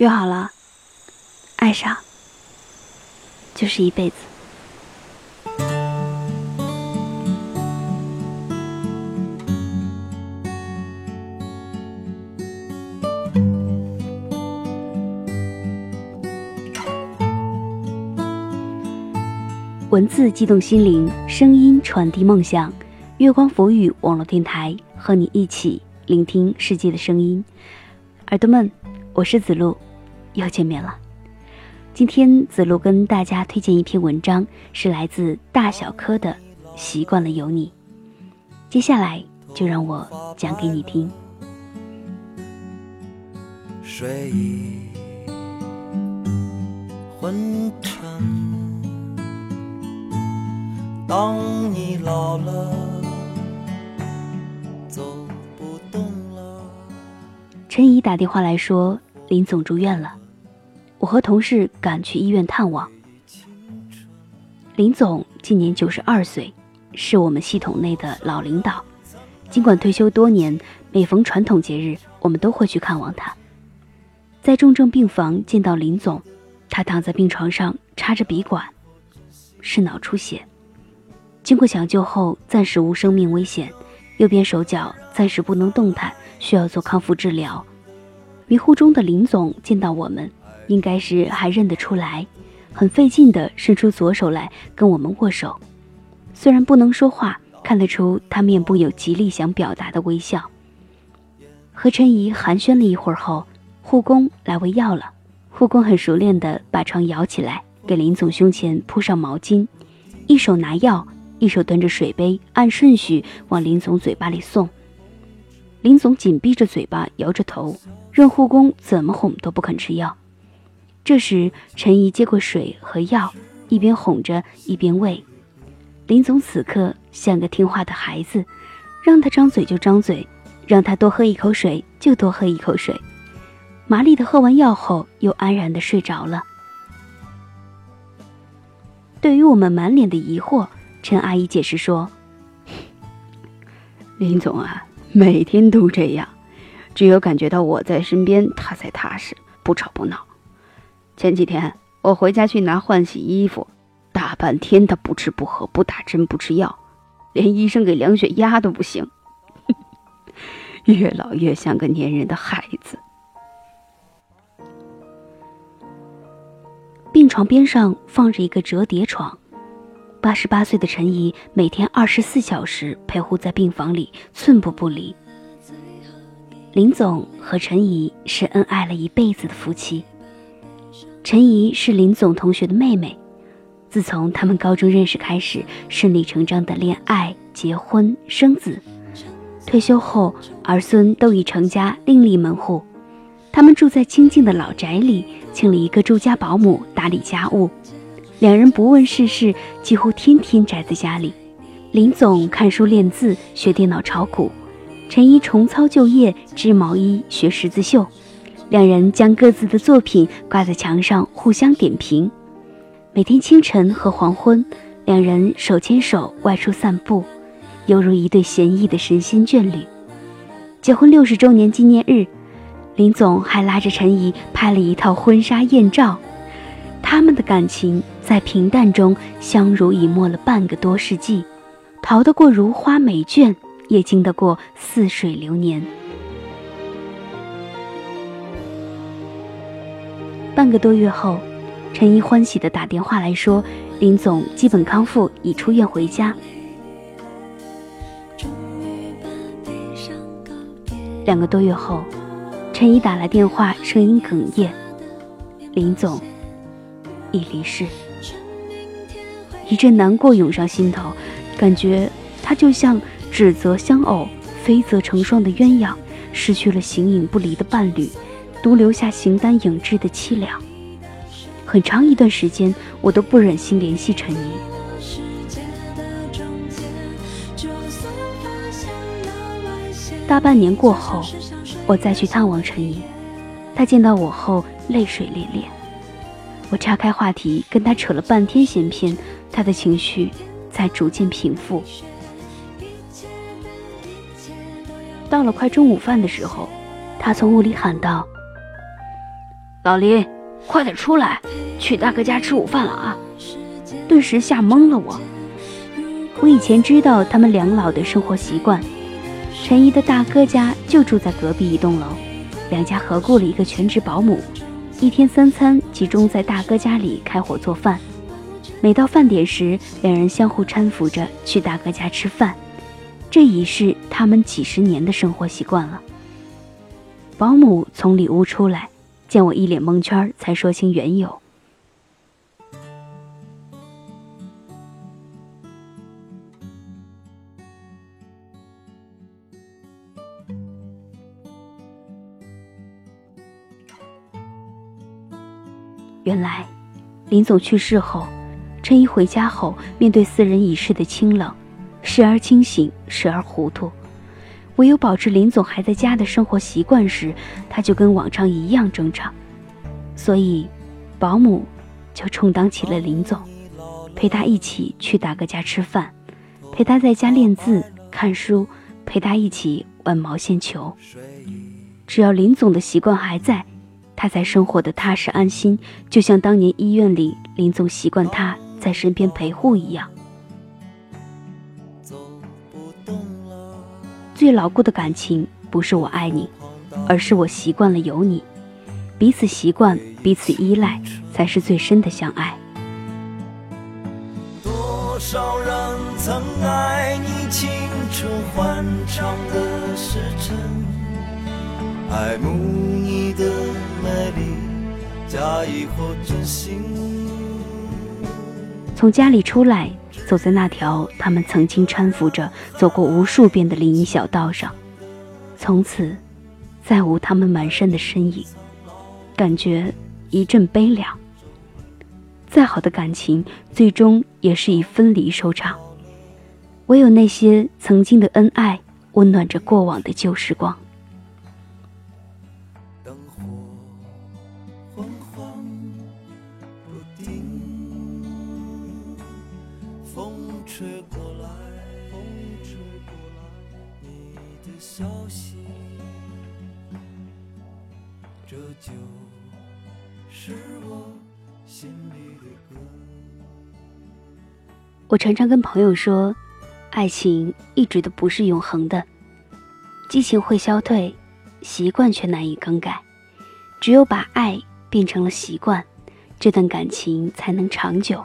约好了，爱上就是一辈子。文字激动心灵，声音传递梦想。月光浮语网络电台和你一起聆听世界的声音，耳朵们，我是子路。又见面了。今天子路跟大家推荐一篇文章，是来自大小柯的《习惯了有你》。接下来就让我讲给你听。睡意昏沉，当你老了，走不动了。陈怡打电话来说，林总住院了。我和同事赶去医院探望林总，今年九十二岁，是我们系统内的老领导。尽管退休多年，每逢传统节日，我们都会去看望他。在重症病房见到林总，他躺在病床上插着鼻管，是脑出血。经过抢救后，暂时无生命危险，右边手脚暂时不能动弹，需要做康复治疗。迷糊中的林总见到我们。应该是还认得出来，很费劲地伸出左手来跟我们握手。虽然不能说话，看得出他面部有极力想表达的微笑。和陈怡寒暄了一会儿后，护工来喂药了。护工很熟练地把床摇起来，给林总胸前铺上毛巾，一手拿药，一手端着水杯，按顺序往林总嘴巴里送。林总紧闭着嘴巴，摇着头，任护工怎么哄都不肯吃药。这时，陈怡接过水和药，一边哄着，一边喂。林总此刻像个听话的孩子，让他张嘴就张嘴，让他多喝一口水就多喝一口水。麻利的喝完药后，又安然的睡着了。对于我们满脸的疑惑，陈阿姨解释说：“ 林总啊，每天都这样，只有感觉到我在身边，他才踏实，不吵不闹。”前几天我回家去拿换洗衣服，大半天他不吃不喝不打针不吃药，连医生给量血压都不行，越老越像个粘人的孩子。病床边上放着一个折叠床，八十八岁的陈怡每天二十四小时陪护在病房里，寸步不离。林总和陈怡是恩爱了一辈子的夫妻。陈怡是林总同学的妹妹，自从他们高中认识开始，顺理成章的恋爱、结婚、生子。退休后，儿孙都已成家，另立门户。他们住在清静的老宅里，请了一个住家保姆打理家务。两人不问世事，几乎天天宅在家里。林总看书练字，学电脑炒股；陈怡重操旧业，织毛衣、学十字绣。两人将各自的作品挂在墙上，互相点评。每天清晨和黄昏，两人手牵手外出散步，犹如一对闲逸的神仙眷侣。结婚六十周年纪念日，林总还拉着陈怡拍了一套婚纱艳照。他们的感情在平淡中相濡以沫了半个多世纪，逃得过如花美眷，也经得过似水流年。半个多月后，陈怡欢喜地打电话来说，林总基本康复，已出院回家。两个多月后，陈怡打来电话，声音哽咽，林总已离世。一阵难过涌上心头，感觉他就像指责相偶，非则成双的鸳鸯，失去了形影不离的伴侣。独留下形单影只的凄凉。很长一段时间，我都不忍心联系陈怡。大半年过后，我再去探望陈怡，她见到我后泪水涟涟。我岔开话题跟她扯了半天闲篇，她的情绪才逐渐平复。到了快中午饭的时候，她从屋里喊道。老林，快点出来，去大哥家吃午饭了啊！”顿时吓懵了我。我以前知道他们两老的生活习惯，陈怡的大哥家就住在隔壁一栋楼，两家合雇了一个全职保姆，一天三餐集中在大哥家里开火做饭。每到饭点时，两人相互搀扶着去大哥家吃饭，这已是他们几十年的生活习惯了。保姆从里屋出来，见我一脸蒙圈，才说清缘由。原来，林总去世后。陈怡回家后，面对四人已逝的清冷，时而清醒，时而糊涂。唯有保持林总还在家的生活习惯时，他就跟往常一样正常。所以，保姆就充当起了林总，陪他一起去大哥家吃饭，陪他在家练字、看书，陪他一起玩毛线球。只要林总的习惯还在，他才生活的踏实安心，就像当年医院里林总习惯他。在身边陪护一样，最牢固的感情不是我爱你，而是我习惯了有你，彼此习惯，彼此依赖，才是最深的相爱。多少人曾爱你青春欢畅的时辰，爱慕你的美丽，假意或真心。从家里出来，走在那条他们曾经搀扶着走过无数遍的林荫小道上，从此再无他们满身的身影，感觉一阵悲凉。再好的感情，最终也是以分离收场。唯有那些曾经的恩爱，温暖着过往的旧时光。灯火昏黄风吹过来，风吹过来，你的消息，这就是我心里的歌我常常跟朋友说，爱情一直都不是永恒的，激情会消退，习惯却难以更改。只有把爱变成了习惯，这段感情才能长久。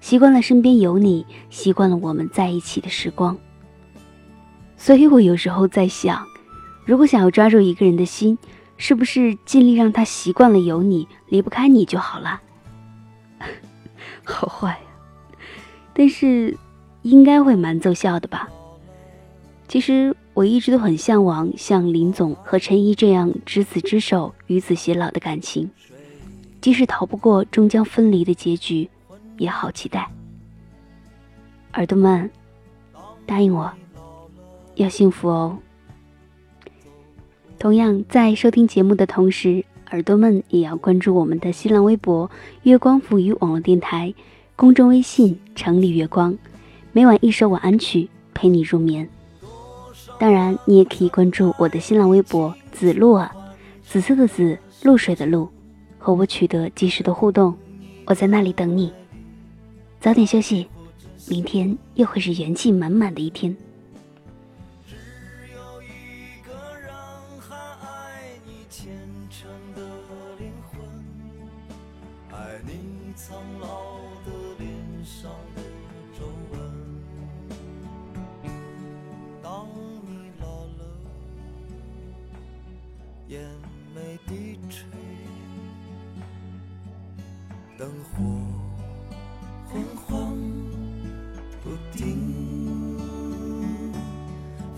习惯了身边有你，习惯了我们在一起的时光。所以我有时候在想，如果想要抓住一个人的心，是不是尽力让他习惯了有你，离不开你就好了？好坏。但是，应该会蛮奏效的吧？其实我一直都很向往像林总和陈怡这样执子之手、与子偕老的感情，即使逃不过终将分离的结局，也好期待。耳朵们，答应我，要幸福哦！同样，在收听节目的同时，耳朵们也要关注我们的新浪微博“月光抚语网络电台”。公众微信“城里月光”，每晚一首晚安曲陪你入眠。当然，你也可以关注我的新浪微博“紫露啊”，紫色的紫，露水的露，和我取得及时的互动。我在那里等你。早点休息，明天又会是元气满满的一天。灯火